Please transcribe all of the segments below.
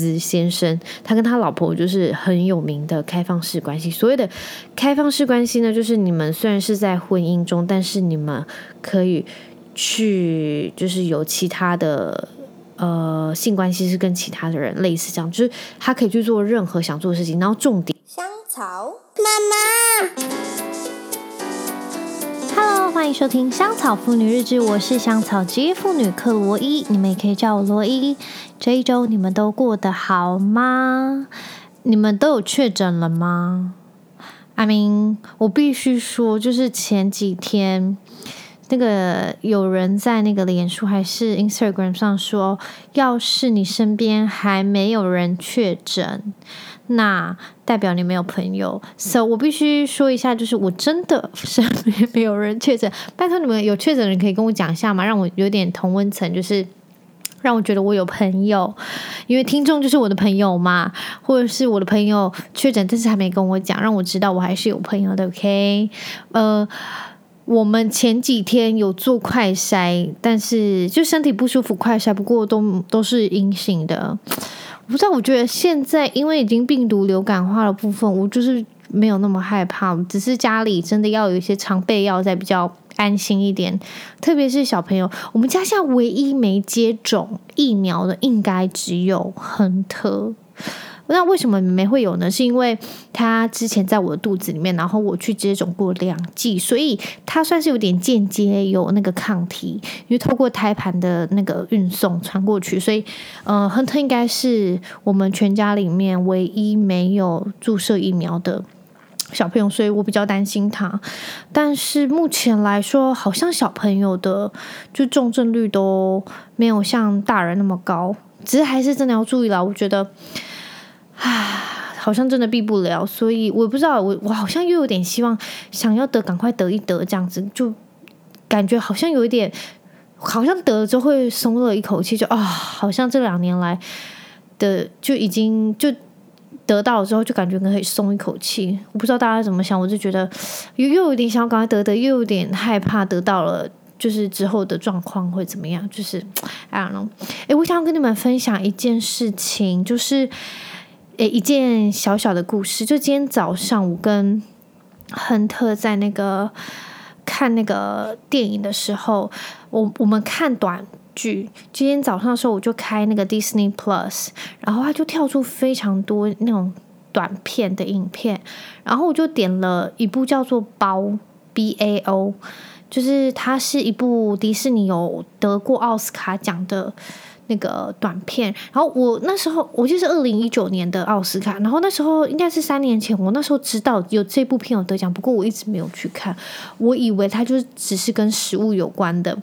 斯先生，他跟他老婆就是很有名的开放式关系。所谓的开放式关系呢，就是你们虽然是在婚姻中，但是你们可以去，就是有其他的呃性关系是跟其他的人类似这样，就是他可以去做任何想做的事情。然后重点，香草妈妈。Hello，欢迎收听《香草妇女日志》，我是香草职业妇女克罗伊，你们也可以叫我罗伊。这一周你们都过得好吗？你们都有确诊了吗？I mean，我必须说，就是前几天那个有人在那个脸书还是 Instagram 上说，要是你身边还没有人确诊。那代表你没有朋友，so 我必须说一下，就是我真的身边没有人确诊，拜托你们有确诊的人可以跟我讲一下吗？让我有点同温层，就是让我觉得我有朋友，因为听众就是我的朋友嘛，或者是我的朋友确诊，但是还没跟我讲，让我知道我还是有朋友的，OK？呃，我们前几天有做快筛，但是就身体不舒服，快筛不过都都是阴性的。不知道，我觉得现在因为已经病毒流感化的部分，我就是没有那么害怕，只是家里真的要有一些常备药，在比较安心一点。特别是小朋友，我们家现在唯一没接种疫苗的，应该只有亨特。那为什么没会有呢？是因为他之前在我的肚子里面，然后我去接种过两剂，所以他算是有点间接有那个抗体，因为透过胎盘的那个运送传过去，所以呃，亨特应该是我们全家里面唯一没有注射疫苗的小朋友，所以我比较担心他。但是目前来说，好像小朋友的就重症率都没有像大人那么高，只是还是真的要注意了，我觉得。啊，好像真的避不了，所以我不知道，我我好像又有点希望，想要得赶快得一得这样子，就感觉好像有一点，好像得了之后会松了一口气，就啊，好像这两年来的就已经就得到之后，就感觉可以松一口气。我不知道大家怎么想，我就觉得又又有点想赶快得得，又有点害怕得到了，就是之后的状况会怎么样？就是 I don't know。诶，我想要跟你们分享一件事情，就是。诶，一件小小的故事，就今天早上我跟亨特在那个看那个电影的时候，我我们看短剧。今天早上的时候，我就开那个 Disney Plus，然后它就跳出非常多那种短片的影片，然后我就点了一部叫做《包》（B A O），就是它是一部迪士尼有得过奥斯卡奖的。那个短片，然后我那时候我就是二零一九年的奥斯卡，然后那时候应该是三年前，我那时候知道有这部片有得奖，不过我一直没有去看，我以为它就只是跟食物有关的。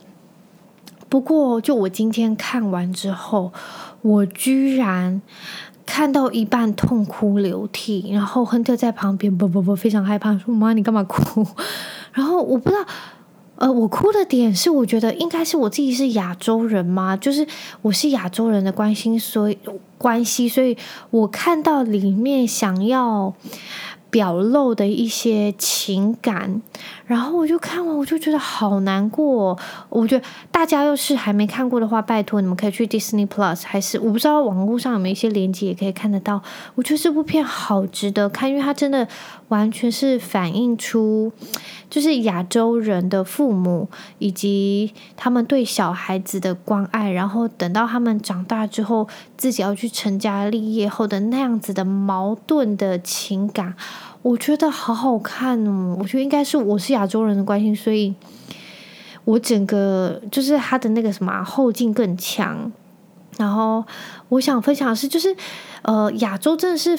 不过就我今天看完之后，我居然看到一半痛哭流涕，然后亨特在旁边不不不非常害怕，说妈你干嘛哭？然后我不知道。呃，我哭的点是，我觉得应该是我自己是亚洲人嘛，就是我是亚洲人的关心，所以关系，所以我看到里面想要表露的一些情感，然后我就看完，我就觉得好难过。我觉得大家要是还没看过的话，拜托你们可以去 Disney Plus，还是我不知道网络上有没有一些连接也可以看得到。我觉得这部片好值得看，因为它真的完全是反映出，就是亚洲人的父母以及他们对小孩子的关爱，然后等到他们长大之后，自己要去成家立业后的那样子的矛盾的情感。我觉得好好看哦！我觉得应该是我是亚洲人的关系，所以我整个就是他的那个什么后劲更强。然后我想分享的是，就是呃，亚洲真的是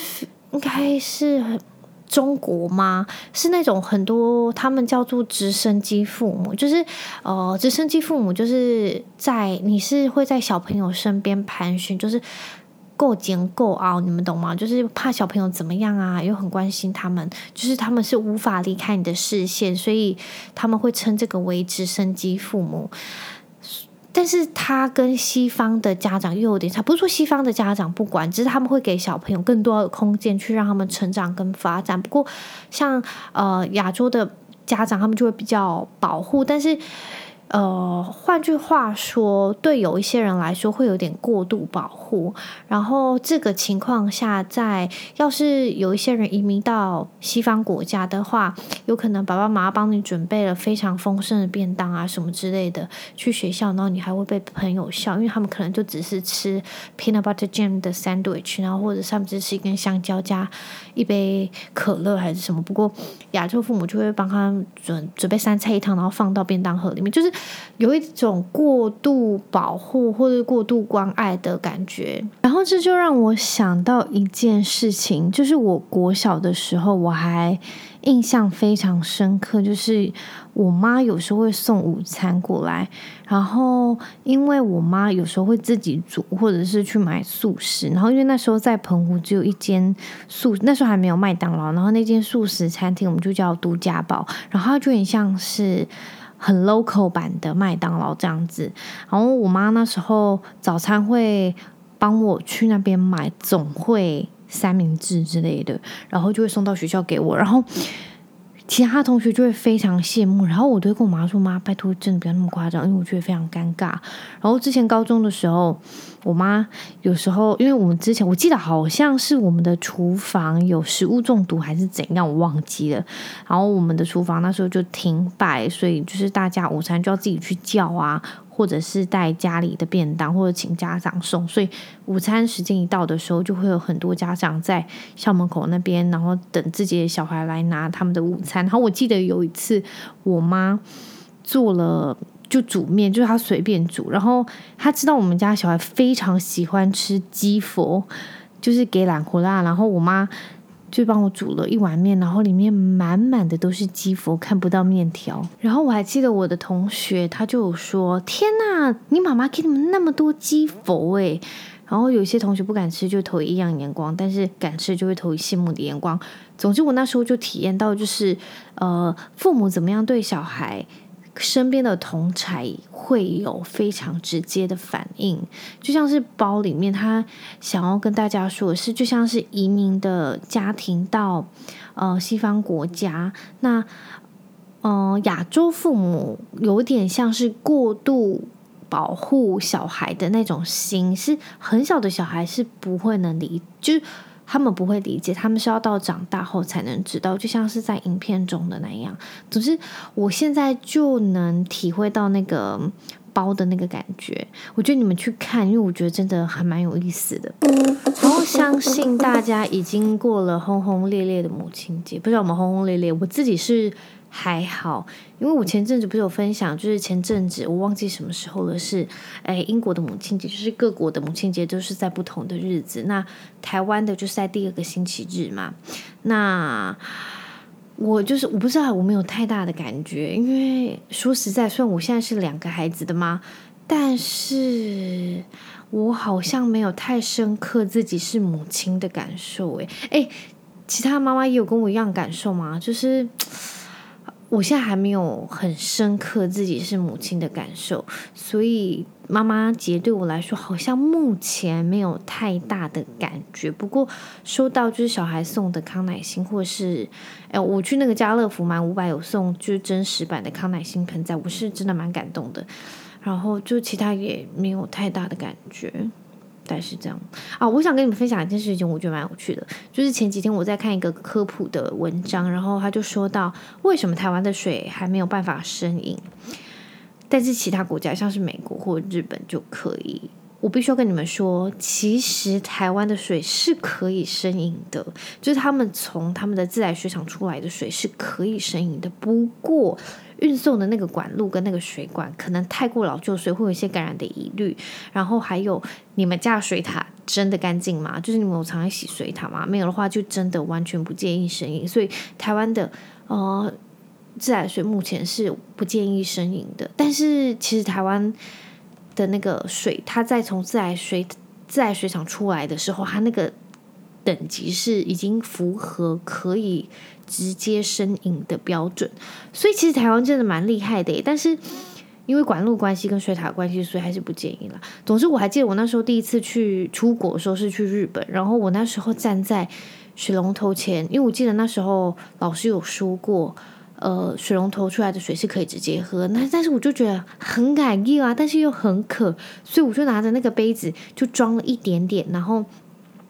应该是中国吗？是那种很多他们叫做直升机父母，就是呃，直升机父母就是在你是会在小朋友身边盘旋，就是。够紧够傲，你们懂吗？就是怕小朋友怎么样啊，又很关心他们，就是他们是无法离开你的视线，所以他们会称这个为直升机父母。但是他跟西方的家长又有点差，不是说西方的家长不管，只是他们会给小朋友更多的空间去让他们成长跟发展。不过像呃亚洲的家长，他们就会比较保护，但是呃，换句话说，对有一些人来说会有点过度保护。然后这个情况下，在要是有一些人移民到西方国家的话，有可能爸爸妈妈帮你准备了非常丰盛的便当啊什么之类的，去学校，然后你还会被朋友笑，因为他们可能就只是吃 peanut butter jam 的 sandwich，然后或者上面只是一根香蕉加一杯可乐还是什么。不过亚洲父母就会帮他准准备三菜一汤，然后放到便当盒里面，就是。有一种过度保护或者过度关爱的感觉，然后这就让我想到一件事情，就是我国小的时候，我还印象非常深刻，就是我妈有时候会送午餐过来，然后因为我妈有时候会自己煮，或者是去买素食，然后因为那时候在澎湖只有一间素，那时候还没有麦当劳，然后那间素食餐厅我们就叫独家堡，然后它就很像是。很 local 版的麦当劳这样子，然后我妈那时候早餐会帮我去那边买总会三明治之类的，然后就会送到学校给我，然后其他同学就会非常羡慕，然后我都会跟我妈说：“妈，拜托，真的不要那么夸张，因为我觉得非常尴尬。”然后之前高中的时候。我妈有时候，因为我们之前我记得好像是我们的厨房有食物中毒还是怎样，我忘记了。然后我们的厨房那时候就停摆，所以就是大家午餐就要自己去叫啊，或者是带家里的便当，或者请家长送。所以午餐时间一到的时候，就会有很多家长在校门口那边，然后等自己的小孩来拿他们的午餐。然后我记得有一次，我妈做了。就煮面，就是她随便煮，然后她知道我们家小孩非常喜欢吃鸡佛，就是给懒胡辣，然后我妈就帮我煮了一碗面，然后里面满满的都是鸡佛，看不到面条。然后我还记得我的同学，他就有说：“天哪，你妈妈给你们那么多鸡佛诶。”然后有些同学不敢吃，就投异样眼光；但是敢吃，就会投以羡慕的眼光。总之，我那时候就体验到，就是呃，父母怎么样对小孩。身边的同才会有非常直接的反应，就像是包里面他想要跟大家说的是，就像是移民的家庭到呃西方国家，那呃亚洲父母有点像是过度保护小孩的那种心，是很小的小孩是不会能理，就。他们不会理解，他们是要到长大后才能知道，就像是在影片中的那样。总之，我现在就能体会到那个包的那个感觉。我觉得你们去看，因为我觉得真的还蛮有意思的。然后相信大家已经过了轰轰烈烈的母亲节，不知道我们轰轰烈烈，我自己是。还好，因为我前阵子不是有分享，就是前阵子我忘记什么时候了，是哎英国的母亲节，就是各国的母亲节都是在不同的日子。那台湾的就是在第二个星期日嘛。那我就是我不知道，我没有太大的感觉，因为说实在，虽然我现在是两个孩子的妈，但是我好像没有太深刻自己是母亲的感受。哎哎，其他妈妈也有跟我一样感受吗？就是。我现在还没有很深刻自己是母亲的感受，所以妈妈节对我来说好像目前没有太大的感觉。不过收到就是小孩送的康乃馨，或是哎，我去那个家乐福买五百有送就是真实版的康乃馨盆栽，我是真的蛮感动的。然后就其他也没有太大的感觉。大概是这样啊，我想跟你们分享一件事情，我觉得蛮有趣的。就是前几天我在看一个科普的文章，然后他就说到为什么台湾的水还没有办法生饮，但是其他国家像是美国或日本就可以。我必须要跟你们说，其实台湾的水是可以生饮的，就是他们从他们的自来水厂出来的水是可以生饮的。不过运送的那个管路跟那个水管可能太过老旧，所以会有一些感染的疑虑。然后还有，你们家水塔真的干净吗？就是你们有常常洗水塔吗？没有的话，就真的完全不建议生饮。所以台湾的呃自来水目前是不建议生饮的。但是其实台湾。的那个水，它在从自来水自来水厂出来的时候，它那个等级是已经符合可以直接生饮的标准，所以其实台湾真的蛮厉害的。但是因为管路关系跟水塔关系，所以还是不建议了。总之，我还记得我那时候第一次去出国的时候是去日本，然后我那时候站在水龙头前，因为我记得那时候老师有说过。呃水龙头出来的水是可以直接喝。那但是我就觉得很感激啊，但是又很渴，所以我就拿着那个杯子就装了一点点，然后。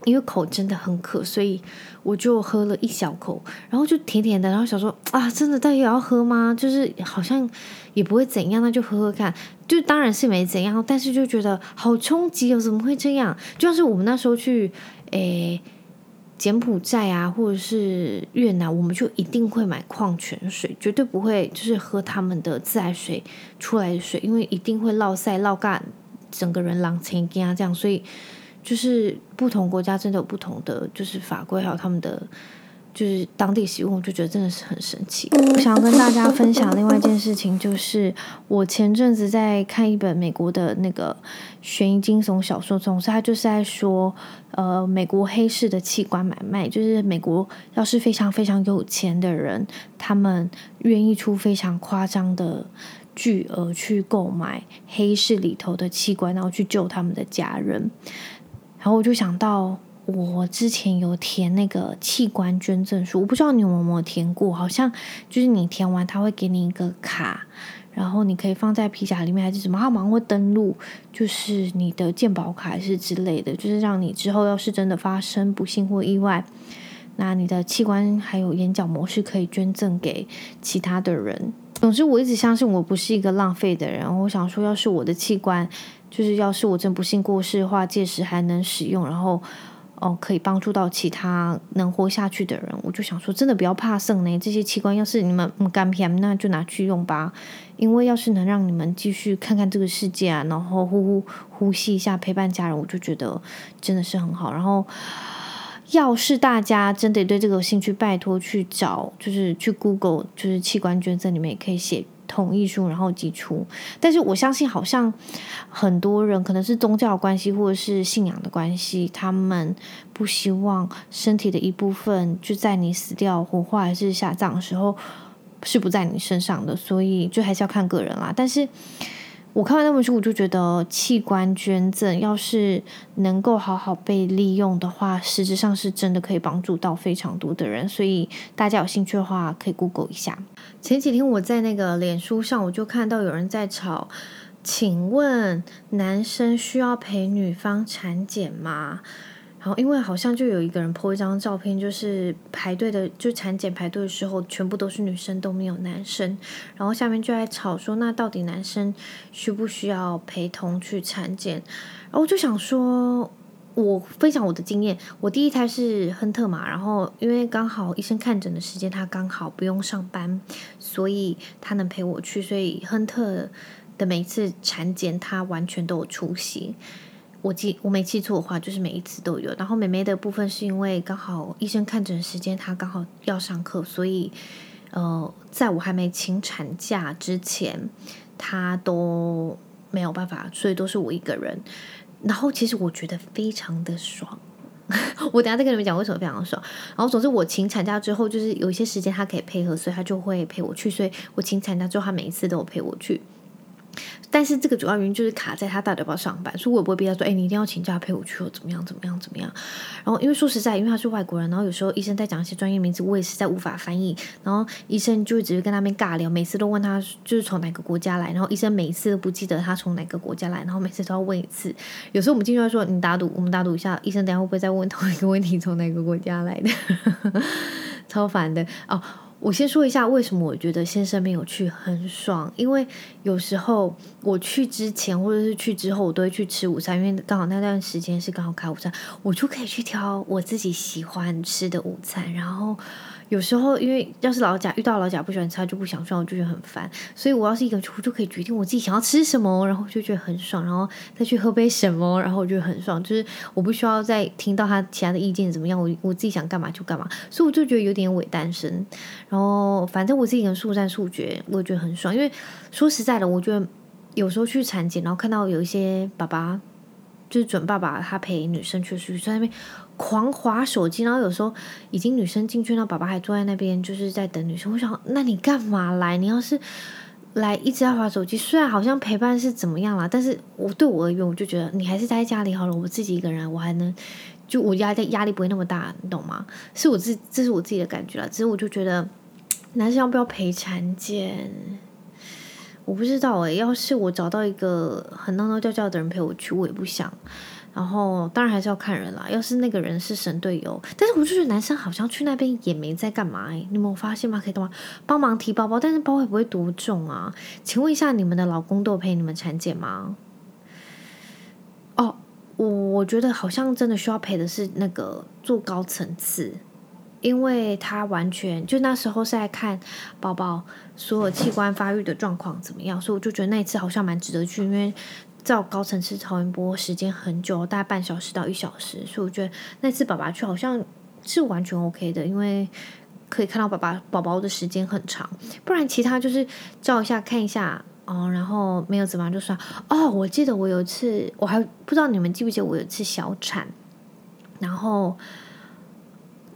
因为口真的很渴，所以我就喝了一小口，然后就甜甜的，然后想说啊，真的到底要喝吗？就是好像也不会怎样，那就喝喝看。就当然是没怎样，但是就觉得好冲击哦，怎么会这样？就像是我们那时候去诶柬埔寨啊，或者是越南，我们就一定会买矿泉水，绝对不会就是喝他们的自来水出来的水，因为一定会落塞落干，整个人狼成这样这样，所以。就是不同国家真的有不同的就是法规，还有他们的就是当地习惯，我就觉得真的是很神奇。我想要跟大家分享另外一件事情，就是我前阵子在看一本美国的那个悬疑惊悚小说，总之他就是在说，呃，美国黑市的器官买卖，就是美国要是非常非常有钱的人，他们愿意出非常夸张的巨额去购买黑市里头的器官，然后去救他们的家人。然后我就想到，我之前有填那个器官捐赠书，我不知道你有没有填过，好像就是你填完，他会给你一个卡，然后你可以放在皮夹里面，还是什么，他马上会登录，就是你的健保卡还是之类的，就是让你之后要是真的发生不幸或意外，那你的器官还有眼角膜是可以捐赠给其他的人。总之，我一直相信我不是一个浪费的人。我想说，要是我的器官，就是要是我真不幸过世的话，届时还能使用，然后哦，可以帮助到其他能活下去的人，我就想说，真的不要怕剩呢。这些器官要是你们不甘偏，那就拿去用吧。因为要是能让你们继续看看这个世界啊，然后呼呼呼吸一下，陪伴家人，我就觉得真的是很好。然后。要是大家真的对这个有兴趣，拜托去找，就是去 Google，就是器官捐赠，里面也可以写同意书，然后寄出。但是我相信，好像很多人可能是宗教关系或者是信仰的关系，他们不希望身体的一部分就在你死掉、火化还是下葬的时候是不在你身上的，所以就还是要看个人啦。但是。我看完那本书，我就觉得器官捐赠要是能够好好被利用的话，实质上是真的可以帮助到非常多的人。所以大家有兴趣的话，可以 Google 一下。前几天我在那个脸书上，我就看到有人在吵，请问男生需要陪女方产检吗？然后，因为好像就有一个人 po 一张照片，就是排队的，就产检排队的时候，全部都是女生，都没有男生。然后下面就在吵说，那到底男生需不需要陪同去产检？然后我就想说，我分享我的经验，我第一胎是亨特嘛，然后因为刚好医生看诊的时间他刚好不用上班，所以他能陪我去，所以亨特的每一次产检他完全都有出席。我记我没记错的话，就是每一次都有。然后妹妹的部分是因为刚好医生看诊时间，她刚好要上课，所以呃，在我还没请产假之前，她都没有办法，所以都是我一个人。然后其实我觉得非常的爽，我等下再跟你们讲为什么非常的爽。然后总之我请产假之后，就是有一些时间她可以配合，所以她就会陪我去。所以我请产假之后，她每一次都有陪我去。但是这个主要原因就是卡在他到底要不要上班，所以我也不会逼他说：“哎，你一定要请假陪我去，或怎么样怎么样怎么样。”然后因为说实在，因为他是外国人，然后有时候医生在讲一些专业名词，我也实在无法翻译。然后医生就只是跟他们尬聊，每次都问他就是从哪个国家来，然后医生每一次都不记得他从哪个国家来，然后每次都要问一次。有时候我们进去说：“你打赌，我们打赌一下，医生等下会不会再问同一个问题，从哪个国家来的？” 超烦的哦。我先说一下为什么我觉得先生没有去很爽，因为有时候我去之前或者是去之后，我都会去吃午餐，因为刚好那段时间是刚好开午餐，我就可以去挑我自己喜欢吃的午餐，然后。有时候，因为要是老贾遇到老贾不喜欢吃，他就不想吃，我就觉得很烦。所以我要是一个人，我就可以决定我自己想要吃什么，然后就觉得很爽。然后再去喝杯什么，然后我就很爽。就是我不需要再听到他其他的意见怎么样，我我自己想干嘛就干嘛。所以我就觉得有点伪单身。然后反正我自己一个人速战速决，我也觉得很爽。因为说实在的，我觉得有时候去产检，然后看到有一些爸爸。就是准爸爸，他陪女生去出，去在那边狂滑手机，然后有时候已经女生进去，那爸爸还坐在那边，就是在等女生。我想，那你干嘛来？你要是来一直在划手机，虽然好像陪伴是怎么样啦，但是我对我而言，我就觉得你还是待在家里好了。我自己一个人，我还能就我压力压力不会那么大，你懂吗？是我自这是我自己的感觉啦。只是我就觉得男生要不要陪产检？我不知道诶、要是我找到一个很闹闹叫叫的人陪我去，我也不想。然后当然还是要看人啦。要是那个人是神队友，但是我就觉得男生好像去那边也没在干嘛诶、你们有发现吗？可以干嘛？帮忙提包包，但是包会不会多重啊？请问一下，你们的老公都有陪你们产检吗？哦，我我觉得好像真的需要陪的是那个做高层次。因为他完全就那时候是在看宝宝所有器官发育的状况怎么样，所以我就觉得那一次好像蛮值得去，因为照高层次超音波时间很久，大概半小时到一小时，所以我觉得那次爸爸去好像是完全 OK 的，因为可以看到爸爸宝宝的时间很长，不然其他就是照一下看一下哦，然后没有怎么样就算哦。我记得我有一次，我还不知道你们记不记得我有一次小产，然后。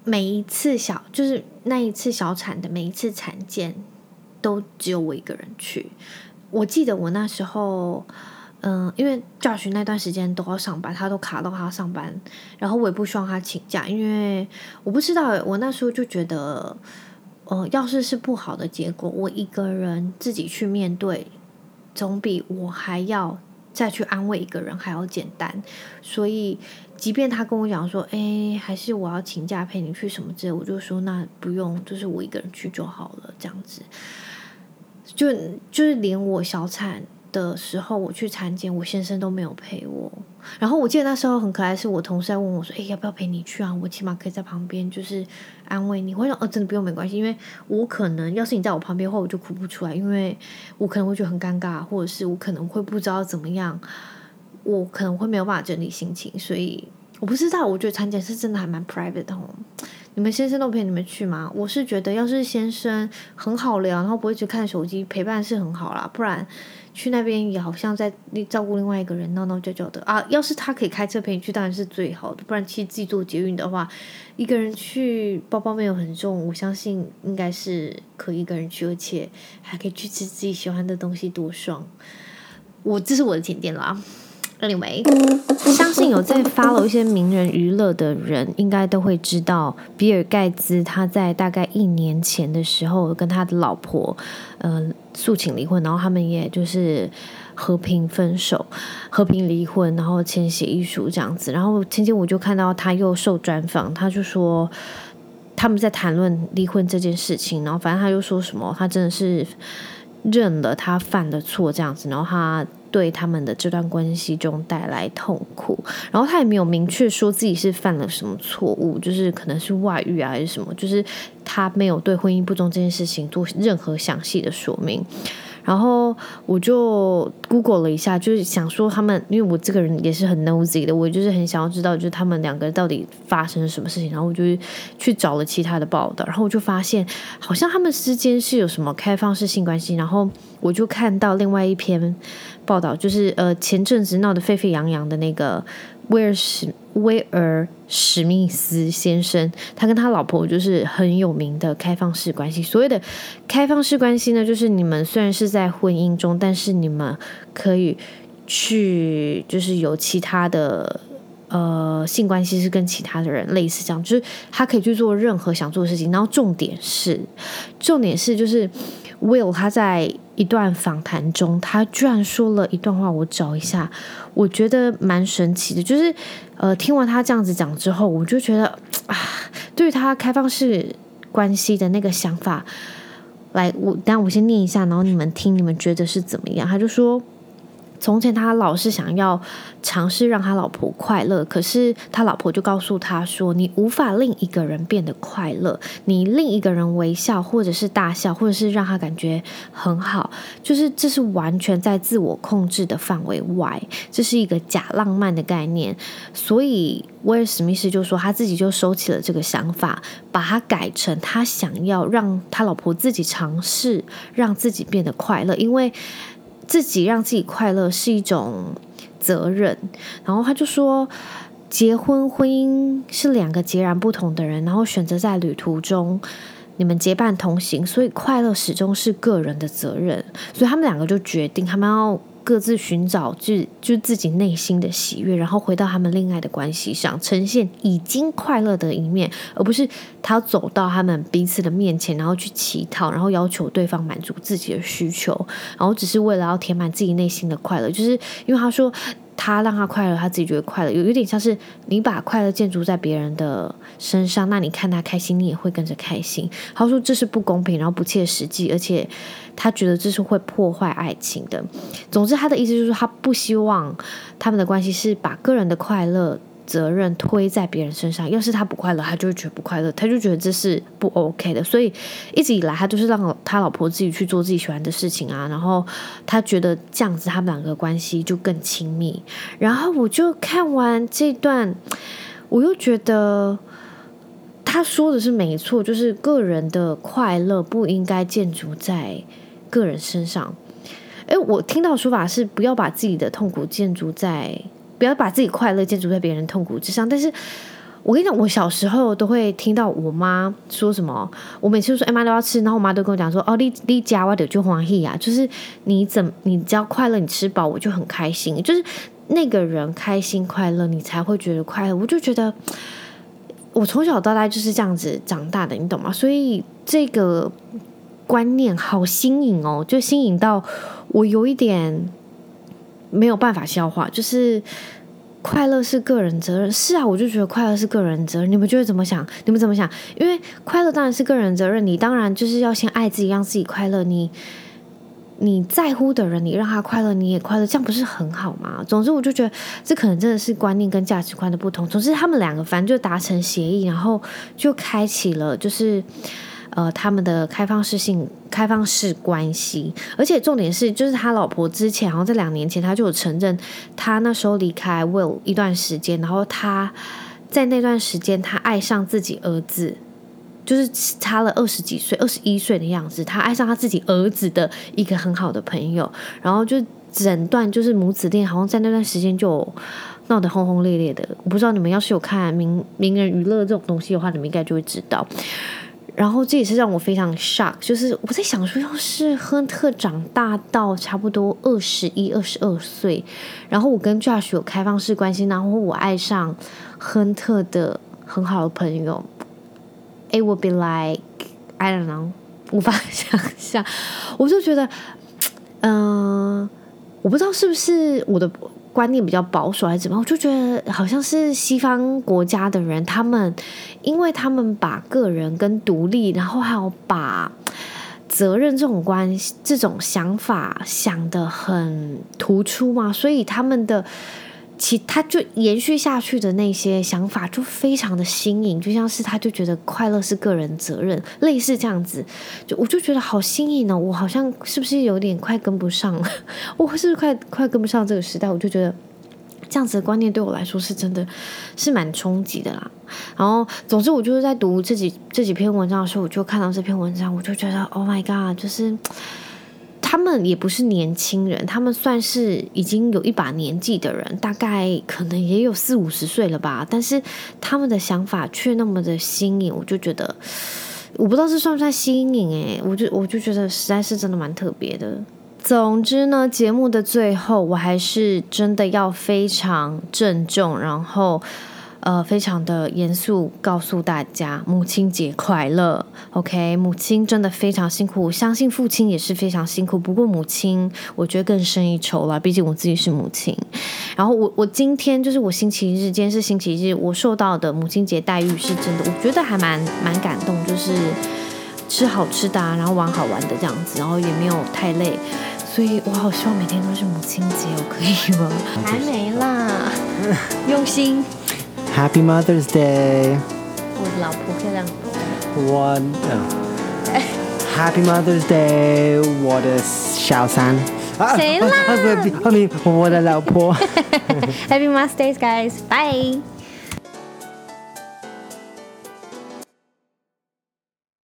每一次小就是那一次小产的每一次产检，都只有我一个人去。我记得我那时候，嗯、因为 Josh 那段时间都要上班，他都卡到他上班，然后我也不希望他请假，因为我不知道，我那时候就觉得，哦、呃，要是是不好的结果，我一个人自己去面对，总比我还要再去安慰一个人还要简单，所以。即便他跟我讲说，哎，还是我要请假陪你去什么之类，我就说那不用，就是我一个人去就好了，这样子。就就是连我小产的时候，我去产检，我先生都没有陪我。然后我记得那时候很可爱，是我同事在问我说，哎，要不要陪你去啊？我起码可以在旁边，就是安慰你。我想，哦，真的不用，没关系，因为我可能要是你在我旁边的话，我就哭不出来，因为我可能会觉得很尴尬，或者是我可能会不知道怎么样。我可能会没有办法整理心情，所以我不知道。我觉得产检是真的还蛮 private 的哦。你们先生都陪你们去吗？我是觉得，要是先生很好聊，然后不会去看手机，陪伴是很好啦。不然去那边也好像在照顾另外一个人，闹闹叫叫的啊。要是他可以开车陪你去，当然是最好的。不然其实自己坐捷运的话，一个人去，包包没有很重，我相信应该是可以一个人去，而且还可以去吃自己喜欢的东西，多爽！我这是我的甜点啦。Anyway，相信有在 follow 一些名人娱乐的人，应该都会知道，比尔盖茨他在大概一年前的时候跟他的老婆，呃，诉请离婚，然后他们也就是和平分手、和平离婚，然后签协议书这样子。然后前天我就看到他又受专访，他就说他们在谈论离婚这件事情，然后反正他又说什么，他真的是认了他犯的错这样子，然后他。对他们的这段关系中带来痛苦，然后他也没有明确说自己是犯了什么错误，就是可能是外遇啊，还是什么，就是他没有对婚姻不忠这件事情做任何详细的说明。然后我就 Google 了一下，就是想说他们，因为我这个人也是很 nosy 的，我就是很想要知道，就是他们两个到底发生了什么事情。然后我就去找了其他的报道，然后我就发现好像他们之间是有什么开放式性关系。然后我就看到另外一篇报道，就是呃前阵子闹得沸沸扬扬的那个。威尔史威尔史密斯先生，他跟他老婆就是很有名的开放式关系。所谓的开放式关系呢，就是你们虽然是在婚姻中，但是你们可以去，就是有其他的呃性关系，是跟其他的人类似这样，就是他可以去做任何想做的事情。然后重点是，重点是就是。Will 他在一段访谈中，他居然说了一段话，我找一下，我觉得蛮神奇的。就是，呃，听完他这样子讲之后，我就觉得啊，对于他开放式关系的那个想法，来，我等下我先念一下，然后你们听，你们觉得是怎么样？他就说。从前他老是想要尝试让他老婆快乐，可是他老婆就告诉他说：“你无法令一个人变得快乐，你令一个人微笑，或者是大笑，或者是让他感觉很好，就是这是完全在自我控制的范围外，这是一个假浪漫的概念。”所以威尔史密斯就说他自己就收起了这个想法，把它改成他想要让他老婆自己尝试让自己变得快乐，因为。自己让自己快乐是一种责任，然后他就说，结婚婚姻是两个截然不同的人，然后选择在旅途中你们结伴同行，所以快乐始终是个人的责任，所以他们两个就决定他们要各自寻找就就自己内心的喜悦，然后回到他们恋爱的关系上，呈现已经快乐的一面，而不是他走到他们彼此的面前，然后去乞讨，然后要求对方满足自己的需求，然后只是为了要填满自己内心的快乐，就是因为他说。他让他快乐，他自己觉得快乐，有有点像是你把快乐建筑在别人的身上，那你看他开心，你也会跟着开心。他说这是不公平，然后不切实际，而且他觉得这是会破坏爱情的。总之，他的意思就是他不希望他们的关系是把个人的快乐。责任推在别人身上，要是他不快乐，他就会觉得不快乐，他就觉得这是不 OK 的。所以一直以来，他都是让他老婆自己去做自己喜欢的事情啊。然后他觉得这样子，他们两个关系就更亲密。然后我就看完这段，我又觉得他说的是没错，就是个人的快乐不应该建筑在个人身上。诶，我听到说法是不要把自己的痛苦建筑在。不要把自己快乐建筑在别人痛苦之上。但是我跟你讲，我小时候都会听到我妈说什么。我每次都说：“哎妈，都要吃。”然后我妈都跟我讲说：“哦，你你家我的就欢喜啊，就是你怎你只要快乐，你吃饱我就很开心。就是那个人开心快乐，你才会觉得快乐。”我就觉得我从小到大就是这样子长大的，你懂吗？所以这个观念好新颖哦，就新颖到我有一点。没有办法消化，就是快乐是个人责任。是啊，我就觉得快乐是个人责任。你们觉得怎么想？你们怎么想？因为快乐当然是个人责任，你当然就是要先爱自己，让自己快乐。你你在乎的人，你让他快乐，你也快乐，这样不是很好吗？总之，我就觉得这可能真的是观念跟价值观的不同。总之，他们两个反正就达成协议，然后就开启了，就是。呃，他们的开放式性、开放式关系，而且重点是，就是他老婆之前，好像在两年前，他就有承认，他那时候离开 Will 一段时间，然后他在那段时间，他爱上自己儿子，就是差了二十几岁、二十一岁的样子，他爱上他自己儿子的一个很好的朋友，然后就整段就是母子恋，好像在那段时间就闹得轰轰烈烈的。我不知道你们要是有看名名人娱乐这种东西的话，你们应该就会知道。然后这也是让我非常 shock，就是我在想说，要是亨特长大到差不多二十一、二十二岁，然后我跟 Josh 有开放式关系，然后我爱上亨特的很好的朋友，it would be like I don't know，无法想象，我就觉得，嗯、我不知道是不是我的。观念比较保守还是怎么？我就觉得好像是西方国家的人，他们因为他们把个人跟独立，然后还有把责任这种关系、这种想法想得很突出嘛，所以他们的。其他就延续下去的那些想法就非常的新颖，就像是他就觉得快乐是个人责任，类似这样子，就我就觉得好新颖呢。我好像是不是有点快跟不上了？我是不是快快跟不上这个时代？我就觉得这样子的观念对我来说是真的是蛮冲击的啦。然后，总之我就是在读这几这几篇文章的时候，我就看到这篇文章，我就觉得 Oh my God，就是。他们也不是年轻人，他们算是已经有一把年纪的人，大概可能也有四五十岁了吧。但是他们的想法却那么的新颖，我就觉得，我不知道这算不算新颖诶，我就我就觉得实在是真的蛮特别的。总之呢，节目的最后，我还是真的要非常郑重，然后。呃，非常的严肃，告诉大家母亲节快乐。OK，母亲真的非常辛苦，我相信父亲也是非常辛苦。不过母亲，我觉得更胜一筹了，毕竟我自己是母亲。然后我我今天就是我星期日，今天是星期日，我受到的母亲节待遇是真的，我觉得还蛮蛮感动，就是吃好吃的啊，然后玩好玩的这样子，然后也没有太累，所以我好希望每天都是母亲节，我可以吗？还没啦，用心。Happy Mother's Day！我的老婆漂亮。我，Happy Mother's Day！我的小三。谁啦？后面我的老婆。 Happy Mother's Day, guys！Bye。